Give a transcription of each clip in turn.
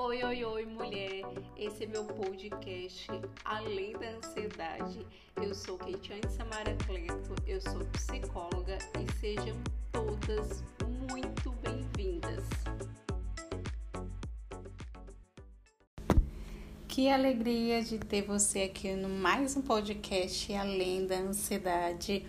Oi, oi, oi, mulher! Esse é meu podcast Além da Ansiedade. Eu sou Keitiane Samara Cleto, eu sou psicóloga e sejam todas muito bem-vindas. Que alegria de ter você aqui no mais um podcast Além da Ansiedade.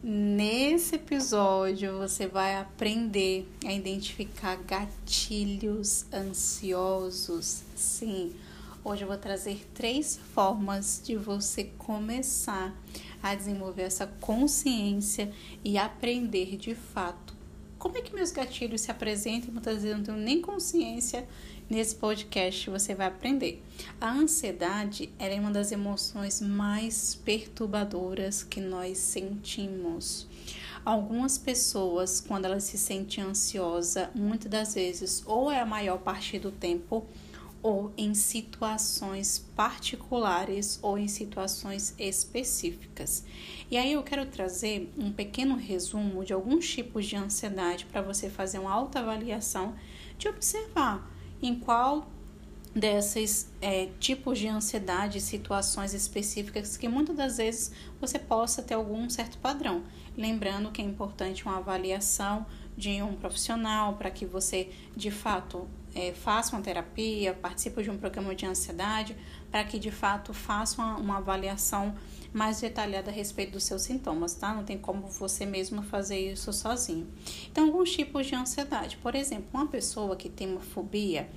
Nesse episódio você vai aprender a identificar gatilhos ansiosos. Sim, hoje eu vou trazer três formas de você começar a desenvolver essa consciência e aprender de fato como é que meus gatilhos se apresentam. Muitas vezes eu não tenho nem consciência Nesse podcast você vai aprender. A ansiedade é uma das emoções mais perturbadoras que nós sentimos. Algumas pessoas, quando elas se sentem ansiosa, muitas das vezes, ou é a maior parte do tempo, ou em situações particulares ou em situações específicas. E aí eu quero trazer um pequeno resumo de alguns tipos de ansiedade para você fazer uma autoavaliação de observar em qual desses é, tipos de ansiedade, situações específicas que muitas das vezes você possa ter algum certo padrão. Lembrando que é importante uma avaliação de um profissional para que você de fato é, faça uma terapia, participe de um programa de ansiedade, para que de fato faça uma, uma avaliação mais detalhada a respeito dos seus sintomas, tá? Não tem como você mesmo fazer isso sozinho. Então, alguns tipos de ansiedade. Por exemplo, uma pessoa que tem uma fobia,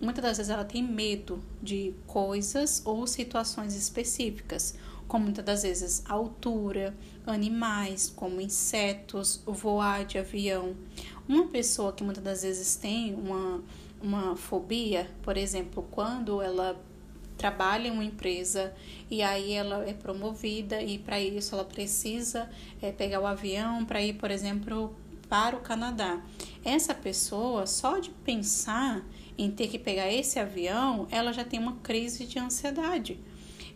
muitas das vezes ela tem medo de coisas ou situações específicas, como muitas das vezes altura, animais, como insetos, voar de avião. Uma pessoa que muitas das vezes tem uma, uma fobia, por exemplo, quando ela trabalha em uma empresa e aí ela é promovida e para isso ela precisa é, pegar o avião para ir, por exemplo, para o Canadá. Essa pessoa, só de pensar em ter que pegar esse avião, ela já tem uma crise de ansiedade.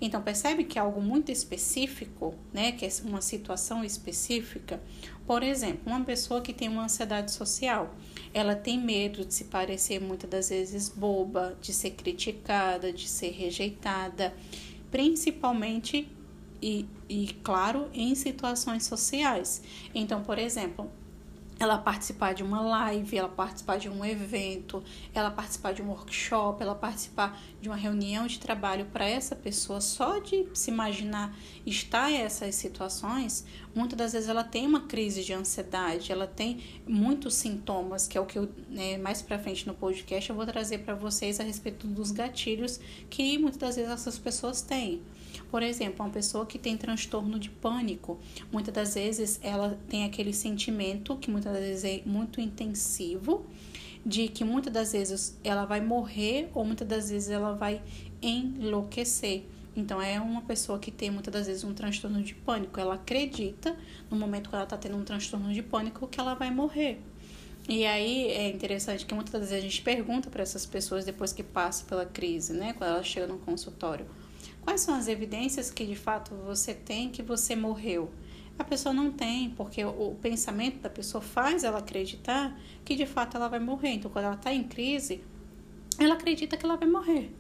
Então percebe que é algo muito específico, né, que é uma situação específica. Por exemplo, uma pessoa que tem uma ansiedade social, ela tem medo de se parecer muitas das vezes boba, de ser criticada, de ser rejeitada, principalmente e, e claro, em situações sociais. Então, por exemplo, ela participar de uma live, ela participar de um evento, ela participar de um workshop, ela participar de uma reunião de trabalho para essa pessoa, só de se imaginar estar em essas situações, muitas das vezes ela tem uma crise de ansiedade, ela tem muitos sintomas, que é o que eu, né, mais para frente no podcast eu vou trazer para vocês a respeito dos gatilhos que muitas das vezes essas pessoas têm. Por exemplo, uma pessoa que tem transtorno de pânico, muitas das vezes ela tem aquele sentimento que muitas das vezes é muito intensivo, de que muitas das vezes ela vai morrer ou muitas das vezes ela vai enlouquecer. Então é uma pessoa que tem muitas das vezes um transtorno de pânico. Ela acredita, no momento que ela está tendo um transtorno de pânico, que ela vai morrer. E aí é interessante que muitas vezes a gente pergunta para essas pessoas depois que passa pela crise, né? Quando ela chega no consultório. Quais são as evidências que de fato você tem que você morreu? A pessoa não tem, porque o pensamento da pessoa faz ela acreditar que de fato ela vai morrer. Então, quando ela está em crise, ela acredita que ela vai morrer.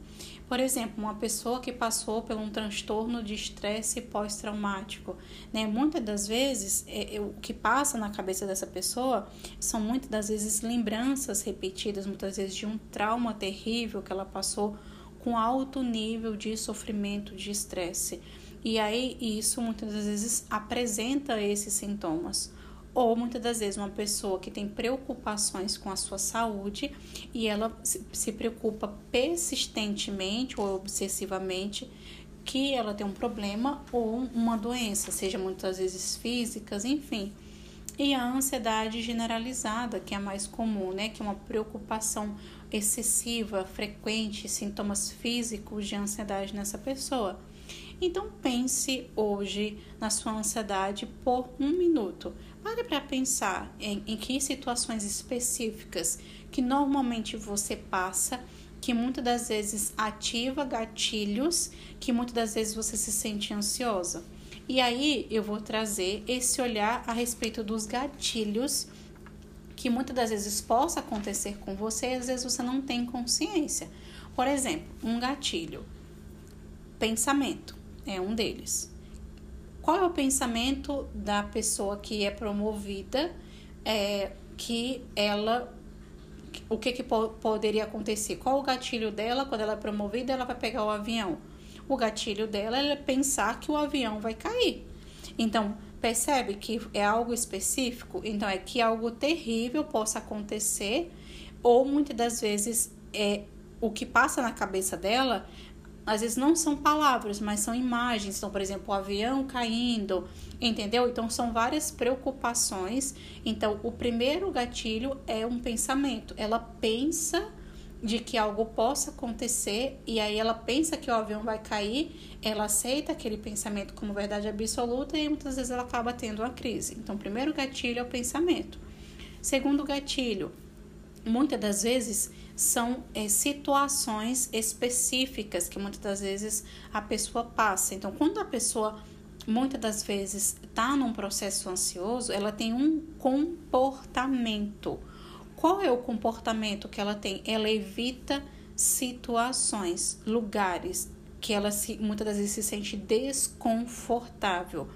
Por exemplo, uma pessoa que passou por um transtorno de estresse pós-traumático, né? Muitas das vezes, é, é, o que passa na cabeça dessa pessoa são muitas das vezes lembranças repetidas, muitas vezes de um trauma terrível que ela passou com alto nível de sofrimento, de estresse. E aí isso muitas vezes apresenta esses sintomas. Ou muitas das vezes uma pessoa que tem preocupações com a sua saúde e ela se preocupa persistentemente ou obsessivamente que ela tem um problema ou uma doença, seja muitas vezes físicas, enfim. E a ansiedade generalizada, que é a mais comum, né? Que é uma preocupação excessiva, frequente, sintomas físicos de ansiedade nessa pessoa. Então pense hoje na sua ansiedade por um minuto. Pare para pensar em, em que situações específicas que normalmente você passa que muitas das vezes ativa gatilhos que muitas das vezes você se sente ansiosa. E aí eu vou trazer esse olhar a respeito dos gatilhos que muitas das vezes possa acontecer com você, às vezes você não tem consciência. Por exemplo, um gatilho. Pensamento é um deles. Qual é o pensamento da pessoa que é promovida, é, que ela o que, que poderia acontecer? Qual o gatilho dela quando ela é promovida? Ela vai pegar o avião. O gatilho dela é pensar que o avião vai cair. Então, percebe que é algo específico? Então, é que algo terrível possa acontecer, ou muitas das vezes é o que passa na cabeça dela às vezes não são palavras, mas são imagens. Então, por exemplo, o avião caindo, entendeu? Então, são várias preocupações. Então, o primeiro gatilho é um pensamento. Ela pensa de que algo possa acontecer e aí ela pensa que o avião vai cair, ela aceita aquele pensamento como verdade absoluta e muitas vezes ela acaba tendo uma crise. Então, primeiro gatilho é o pensamento. Segundo gatilho, muitas das vezes são é, situações específicas que muitas das vezes a pessoa passa. Então, quando a pessoa muitas das vezes está num processo ansioso, ela tem um comportamento. Qual é o comportamento que ela tem? Ela evita situações, lugares que ela se, muitas das vezes se sente desconfortável.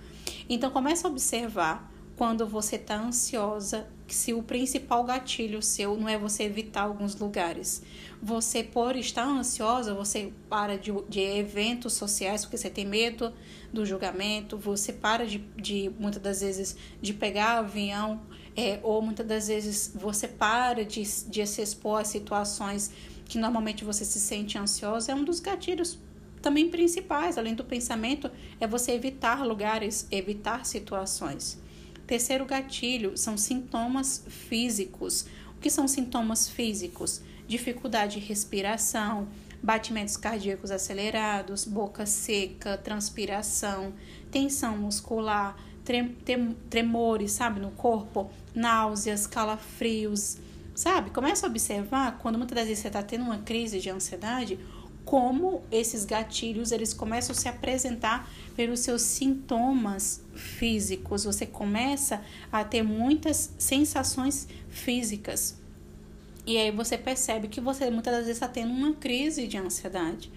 Então comece a observar quando você está ansiosa, se o principal gatilho seu não é você evitar alguns lugares. Você, por estar ansiosa, você para de, de eventos sociais porque você tem medo do julgamento, você para de, de muitas das vezes, de pegar avião, é, ou muitas das vezes você para de, de se expor a situações que normalmente você se sente ansiosa. É um dos gatilhos também principais, além do pensamento, é você evitar lugares, evitar situações. Terceiro gatilho são sintomas físicos. O que são sintomas físicos? Dificuldade de respiração, batimentos cardíacos acelerados, boca seca, transpiração, tensão muscular, trem, tremores, sabe, no corpo, náuseas, calafrios, sabe? Começa a observar quando muitas das vezes você está tendo uma crise de ansiedade, como esses gatilhos eles começam a se apresentar pelos seus sintomas físicos. Você começa a ter muitas sensações físicas. E aí você percebe que você muitas das vezes está tendo uma crise de ansiedade.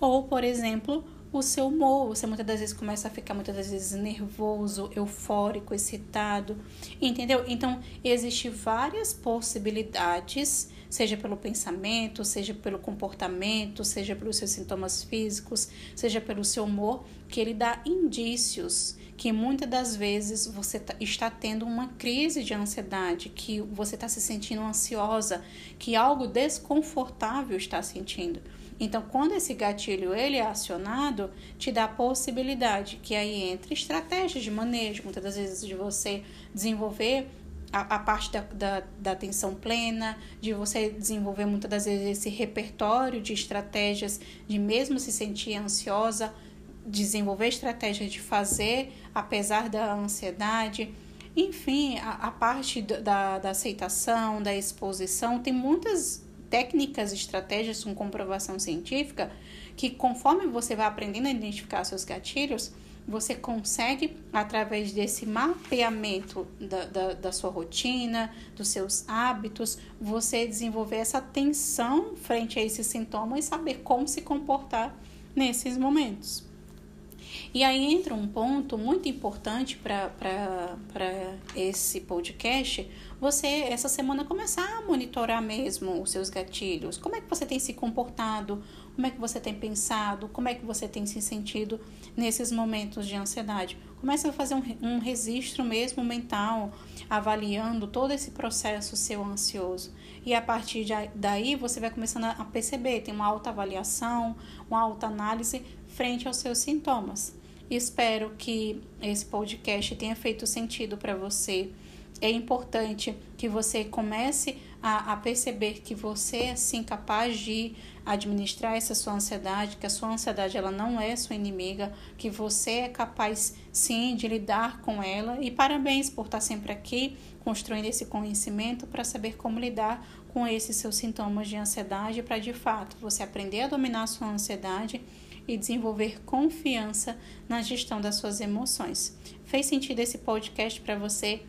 Ou, por exemplo, o seu humor. Você muitas das vezes começa a ficar muitas das vezes nervoso, eufórico, excitado, entendeu? Então, existem várias possibilidades seja pelo pensamento, seja pelo comportamento, seja pelos seus sintomas físicos, seja pelo seu humor, que ele dá indícios que muitas das vezes você tá, está tendo uma crise de ansiedade, que você está se sentindo ansiosa, que algo desconfortável está sentindo. Então, quando esse gatilho ele é acionado, te dá a possibilidade que aí entre estratégias de manejo, muitas das vezes de você desenvolver a, a parte da, da, da, atenção plena, de você desenvolver muitas das vezes esse repertório de estratégias de mesmo se sentir ansiosa, desenvolver estratégias de fazer apesar da ansiedade. Enfim, a, a parte da, da aceitação, da exposição, tem muitas técnicas, estratégias com comprovação científica que conforme você vai aprendendo a identificar seus gatilhos, você consegue, através desse mapeamento da, da, da, sua rotina, dos seus hábitos, você desenvolver essa atenção frente a esses sintomas e saber como se comportar nesses momentos. E aí entra um ponto muito importante para esse podcast, você essa semana começar a monitorar mesmo os seus gatilhos. Como é que você tem se comportado? Como é que você tem pensado? Como é que você tem se sentido nesses momentos de ansiedade? Comece a fazer um, um registro mesmo mental, avaliando todo esse processo seu ansioso. E a partir de, daí você vai começando a perceber, tem uma autoavaliação, uma autoanálise frente aos seus sintomas. Espero que esse podcast tenha feito sentido para você. É importante que você comece a, a perceber que você é sim capaz de administrar essa sua ansiedade, que a sua ansiedade ela não é sua inimiga, que você é capaz sim de lidar com ela e parabéns por estar sempre aqui construindo esse conhecimento para saber como lidar com esses seus sintomas de ansiedade para de fato você aprender a dominar a sua ansiedade e desenvolver confiança na gestão das suas emoções. Fez sentido esse podcast para você?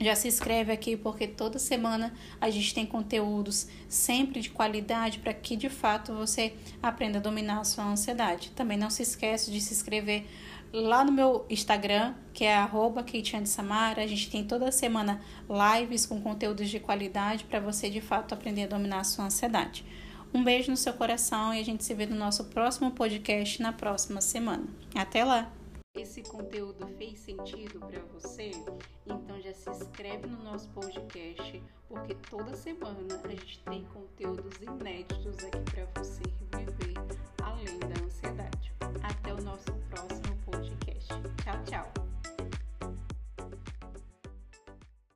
já se inscreve aqui porque toda semana a gente tem conteúdos sempre de qualidade para que de fato você aprenda a dominar a sua ansiedade. Também não se esqueça de se inscrever lá no meu Instagram, que é arroba Samara. A gente tem toda semana lives com conteúdos de qualidade para você de fato aprender a dominar a sua ansiedade. Um beijo no seu coração e a gente se vê no nosso próximo podcast na próxima semana. Até lá! Esse conteúdo fez sentido para você? Então já se inscreve no nosso podcast, porque toda semana a gente tem conteúdos inéditos aqui para você viver além da ansiedade. Até o nosso